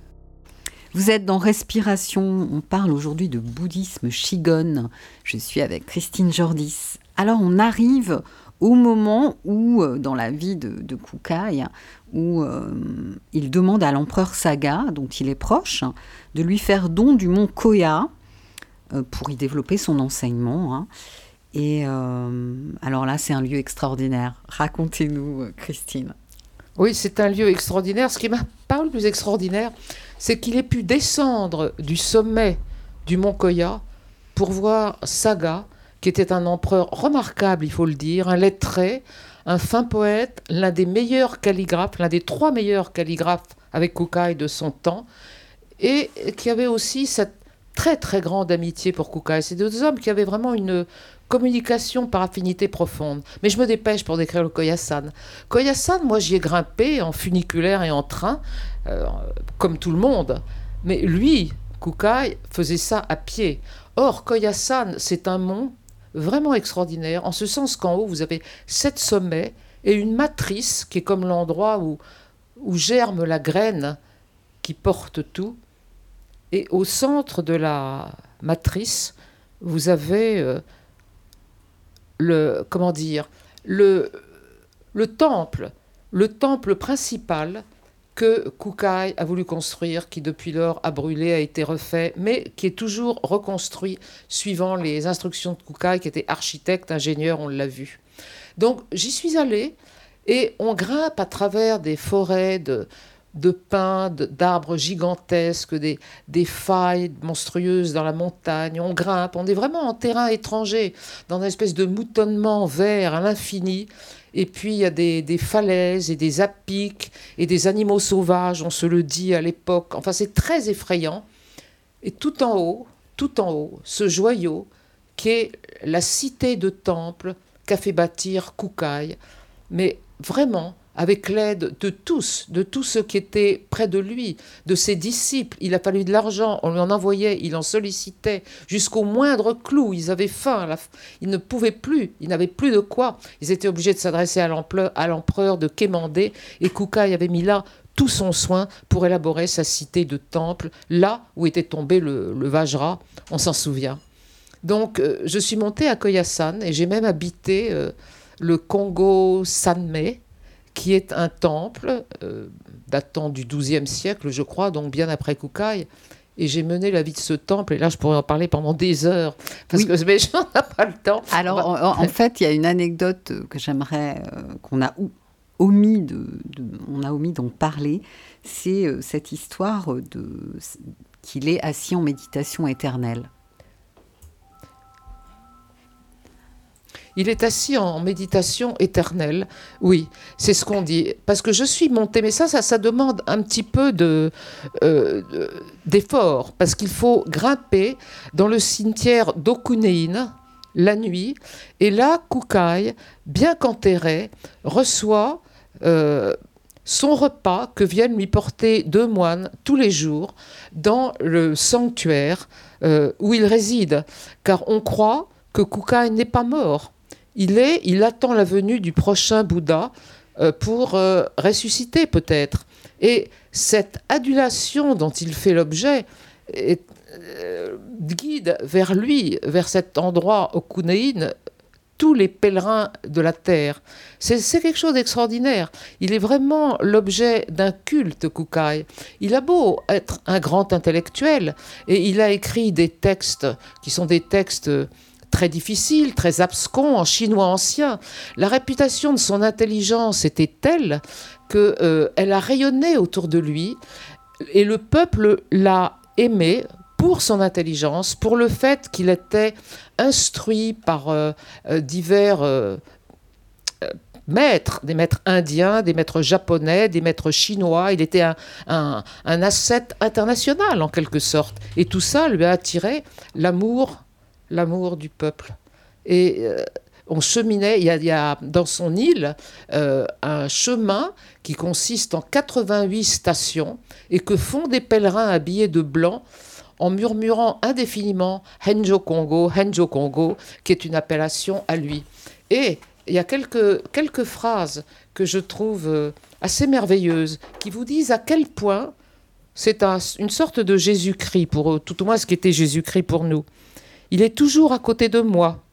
Vous êtes dans Respiration. On parle aujourd'hui de bouddhisme Shigon. Je suis avec Christine Jordis. Alors, on arrive au moment où, euh, dans la vie de, Kukai, où euh, il demande à l'empereur Saga, dont il est proche, de lui faire don du mont Koya euh, pour y développer son enseignement. Hein. Et alors là, c'est un lieu extraordinaire. Racontez-nous, Christine. Oui, c'est un lieu extraordinaire. Ce qui m'a paru le plus extraordinaire, c'est qu'il ait pu descendre du sommet du mont Koya pour voir Saga, qui était un empereur remarquable, il faut le dire, un lettré, un fin poète, l'un des meilleurs calligraphes, l'un des trois meilleurs calligraphes avec Kukai de son temps, et qui avait aussi cette très très grande amitié pour Kukai. C'est deux hommes qui avaient vraiment une communication par affinité profonde. Mais je me dépêche pour décrire le Koyasan. Koyasan, moi j'y ai grimpé en funiculaire et en train, euh, comme tout le monde. Mais lui, Kukai faisait ça à pied. Or, Koyasan, c'est un mont vraiment extraordinaire, en ce sens qu'en haut, vous avez sept sommets et une matrice qui est comme l'endroit où, germe la graine qui porte tout. Et au centre de la matrice, vous avez euh, le comment dire le, le temple, le temple principal que Kukai a voulu construire, qui depuis lors a brûlé, a été refait, mais qui est toujours reconstruit suivant les instructions de Kukai, qui était architecte, ingénieur, on l'a vu. Donc j'y suis allée et on grimpe à travers des forêts de, de pins, d'arbres gigantesques, des, des failles monstrueuses dans la montagne. On grimpe, on est vraiment en terrain étranger, dans une espèce de moutonnement vert à l'infini. Et puis il y a des, des, falaises et des apics et des animaux sauvages, on se le dit à l'époque. Enfin, c'est très effrayant. Et tout en haut, tout en haut, ce joyau qui est la cité de temple qu'a fait bâtir Kukai. Mais vraiment, avec l'aide de tous, de tous ceux qui étaient près de lui, de ses disciples. Il a fallu de l'argent, on lui en envoyait, il en sollicitait, jusqu'au moindre clou. Ils avaient faim, ils ne pouvaient plus, ils n'avaient plus de quoi. Ils étaient obligés de s'adresser à l'empereur de Kémandé, et Kukai avait mis là tout son soin pour élaborer sa cité de temple, là où était tombé le, Vajra, on s'en souvient. Donc euh, je suis montée à Koyasan et j'ai même habité euh, le Congo Sanmé, qui est un temple euh, datant du XIIe siècle, je crois, donc bien après Kukai. Et j'ai mené la vie de ce temple, et là je pourrais en parler pendant des heures, parce que ce méchant n'a pas le temps. Alors en, fait, il y a une anecdote que j'aimerais, euh, qu'on a omis de, on a omis d'en parler, c'est euh, cette histoire de qu'il est assis en méditation éternelle. Il est assis en méditation éternelle. Oui, c'est ce qu'on dit. Parce que je suis montée, mais ça, ça, demande un petit peu euh, d'effort. Parce qu'il faut grimper dans le cimetière d'Okunein la nuit. Et là, Kukai, bien qu'enterré, reçoit euh, son repas que viennent lui porter deux moines tous les jours dans le sanctuaire euh, où il réside. Car on croit que Kukai n'est pas mort il est, il attend la venue du prochain Bouddha euh, pour euh, ressusciter peut-être. Et cette adulation dont il fait l'objet euh, guide vers lui, vers cet endroit au Kunein, tous les pèlerins de la terre. C'est quelque chose d'extraordinaire. Il est vraiment l'objet d'un culte, Kukai. Il a beau être un grand intellectuel, et il a écrit des textes qui sont des textes très difficile, très abscon en chinois ancien. La réputation de son intelligence était telle que euh, a rayonné autour de lui et le peuple l'a aimé pour son intelligence, pour le fait qu'il était instruit par euh, euh, divers maîtres, des maîtres indiens, des maîtres japonais, des maîtres chinois. Il était un, un asset international en quelque sorte. Et tout ça lui a attiré l'amour l'amour du peuple. Et euh, on cheminait, il y, a, dans son île euh, un chemin qui consiste en 88 stations et que font des pèlerins habillés de blanc en murmurant indéfiniment Henjo Congo, Henjo Congo, qui est une appellation à lui. Et il y a quelques, quelques phrases que je trouve euh, assez merveilleuses qui vous disent à quel point c'est une sorte de Jésus-Christ pour eux, tout au moins ce qui était Jésus-Christ pour nous. Il est toujours à côté de moi,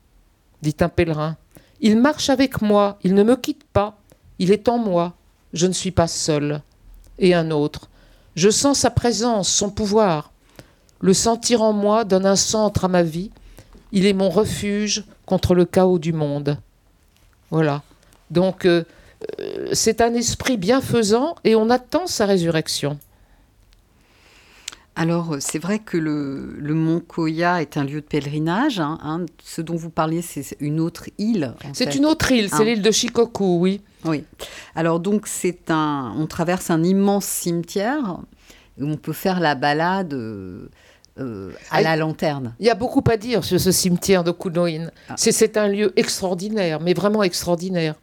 dit un pèlerin. Il marche avec moi, il ne me quitte pas, il est en moi, je ne suis pas seul. Et un autre. Je sens sa présence, son pouvoir. Le sentir en moi donne un centre à ma vie. Il est mon refuge contre le chaos du monde. Voilà. Donc, euh, euh, c'est un esprit bienfaisant et on attend sa résurrection. Alors, euh, c'est vrai que le, Mont Koya est un lieu de pèlerinage. Hein, hein. ce dont vous parliez, c'est une autre île. C'est une autre île, c'est l'île de Shikoku, oui. Oui. Alors, donc, c'est un. On traverse un immense cimetière où on peut faire la balade euh, euh, à la lanterne. Il y a beaucoup à dire sur ce cimetière de Kunoin. Ah. C'est un lieu extraordinaire, mais vraiment extraordinaire.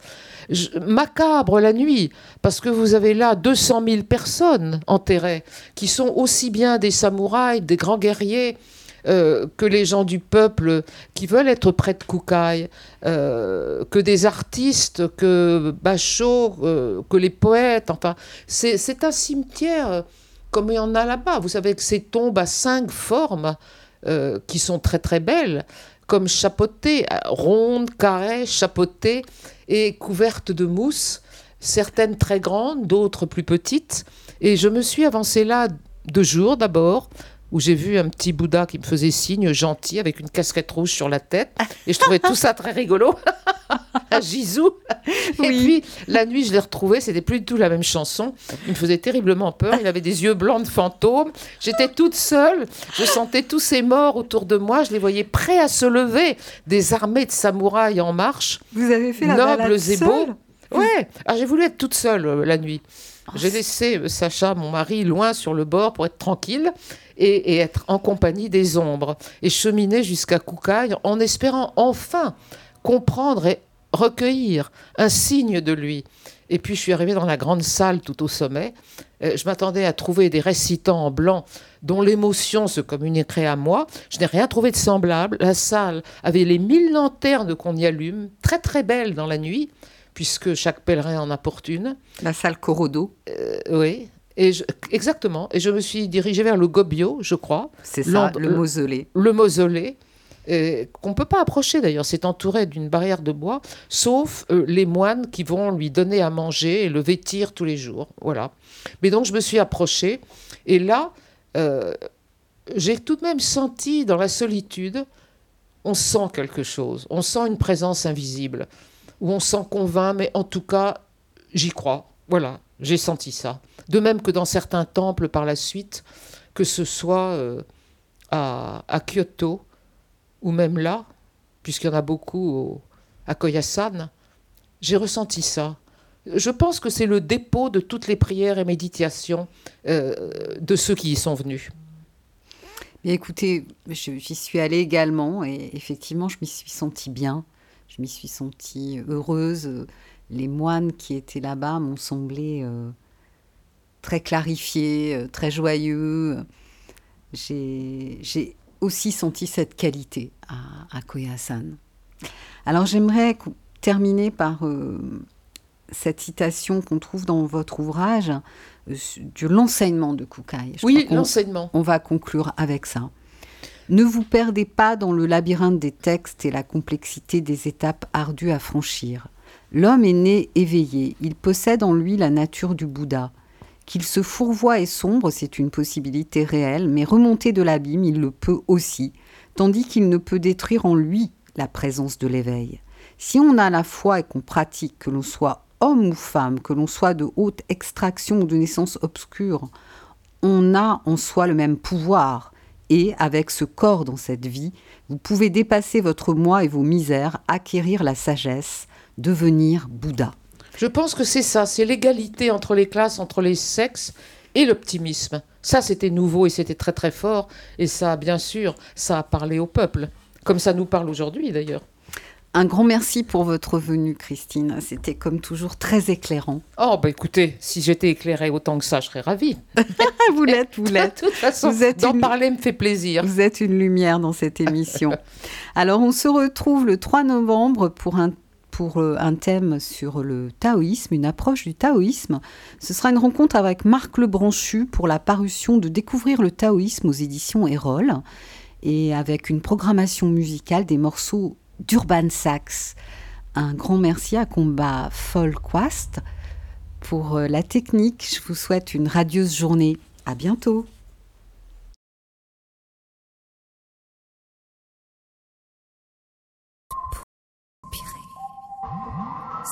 macabre la nuit, parce que vous avez là 200 000 personnes enterrées, qui sont aussi bien des samouraïs, des grands guerriers, euh, que les gens du peuple qui veulent être près de Kukai, euh, que des artistes, que Bachot, que les poètes. Enfin, c'est un cimetière comme il y en a là-bas. Vous savez que ces tombes à cinq formes euh, qui sont très très belles, comme chapeautées, rondes, carrées, chapeautées et couvertes de mousse, certaines très grandes, d'autres plus petites. Et je me suis avancée là deux jours d'abord, où j'ai vu un petit Bouddha qui me faisait signe, gentil, avec une casquette rouge sur la tête. Et je trouvais tout ça très rigolo. un Jisou. Et puis, la nuit, je l'ai retrouvé, c'était plus du tout la même chanson. Il me faisait terriblement peur. Il avait des yeux blancs de fantôme. J'étais toute seule. Je sentais tous ces morts autour de moi. Je les voyais prêts à se lever. Des armées de samouraïs en marche. Vous avez fait la Nobles et beaux. Ouais. Ah, j'ai voulu être toute seule euh, la nuit. J'ai laissé euh, Sacha, mon mari, loin sur le bord pour être tranquille et, être en compagnie des ombres et cheminer jusqu'à Koukaï en espérant enfin comprendre et recueillir un signe de lui. Et puis je suis arrivée dans la grande salle tout au sommet. Euh, je m'attendais à trouver des récitants en blanc dont l'émotion se communiquerait à moi. Je n'ai rien trouvé de semblable. La salle avait les mille lanternes qu'on y allume, très très belles dans la nuit, puisque chaque pèlerin en apporte une. La salle Corodo. Euh, oui, et exactement. Et je me suis dirigée vers le Gobio, je crois. C'est ça, le mausolée. Le mausolée. qu'on ne peut pas approcher d'ailleurs, c'est entouré d'une barrière de bois, sauf euh, les moines qui vont lui donner à manger et le vêtir tous les jours. Voilà. Mais donc je me suis approchée, et là, euh, j'ai tout de même senti dans la solitude, on sent quelque chose, on sent une présence invisible, ou on s'en convainc, mais en tout cas, j'y crois. Voilà, j'ai senti ça. De même que dans certains temples par la suite, que ce soit euh, à, Kyoto ou même là, puisqu'il y en a beaucoup à Koyasan, j'ai ressenti ça. Je pense que c'est le dépôt de toutes les prières et méditations euh, de ceux qui y sont venus. Mais écoutez, j'y suis allée également et effectivement, je m'y suis sentie bien. Je m'y suis sentie heureuse les moines qui étaient là-bas m'ont semblé euh, très clarifiés, euh, très joyeux. J'ai aussi senti cette qualité à, à Koyasan. Alors j'aimerais terminer par euh, cette citation qu'on trouve dans votre ouvrage de l'enseignement de Kukai. oui, l'enseignement. On va conclure avec ça. Ne vous perdez pas dans le labyrinthe des textes et la complexité des étapes ardues à franchir. L'homme est né éveillé, il possède en lui la nature du Bouddha. Qu'il se fourvoie et sombre, c'est une possibilité réelle, mais remonter de l'abîme, il le peut aussi, tandis qu'il ne peut détruire en lui la présence de l'éveil. Si on a la foi et qu'on pratique, que l'on soit homme ou femme, que l'on soit de haute extraction ou de naissance obscure, on a en soi le même pouvoir. Et avec ce corps dans cette vie, vous pouvez dépasser votre moi et vos misères, acquérir la sagesse, devenir Bouddha. Je pense que c'est ça, c'est l'égalité entre les classes, entre les sexes et l'optimisme. Ça, c'était nouveau et c'était très très fort. Et ça, bien sûr, ça a parlé au peuple, comme ça nous parle aujourd'hui d'ailleurs. Un grand merci pour votre venue, Christine. C'était comme toujours très éclairant. Oh, bah écoutez, si j'étais éclairée autant que ça, je serais ravie. vous l'êtes, vous l'êtes. De toute façon, d'en parler me fait plaisir. Vous êtes une lumière dans cette émission. Alors, on se retrouve le 3 novembre pour un pour euh, un thème sur le taoïsme, une approche du taoïsme. Ce sera une rencontre avec Marc Lebranchu pour la parution de Découvrir le taoïsme aux éditions Erol et avec une programmation musicale des morceaux d'Urban Sax. Un grand merci à Combat Folkwast pour euh, la technique. Je vous souhaite une radieuse journée. À bientôt.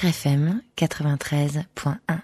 FM 93.1.